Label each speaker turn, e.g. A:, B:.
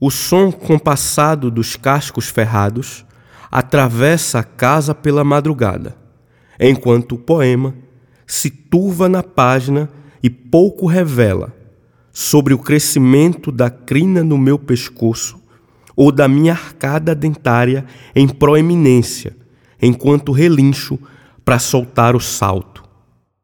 A: O som compassado dos cascos ferrados atravessa a casa pela madrugada, enquanto o poema se turva na página e pouco revela sobre o crescimento da crina no meu pescoço ou da minha arcada dentária em proeminência, enquanto relincho para soltar o salto.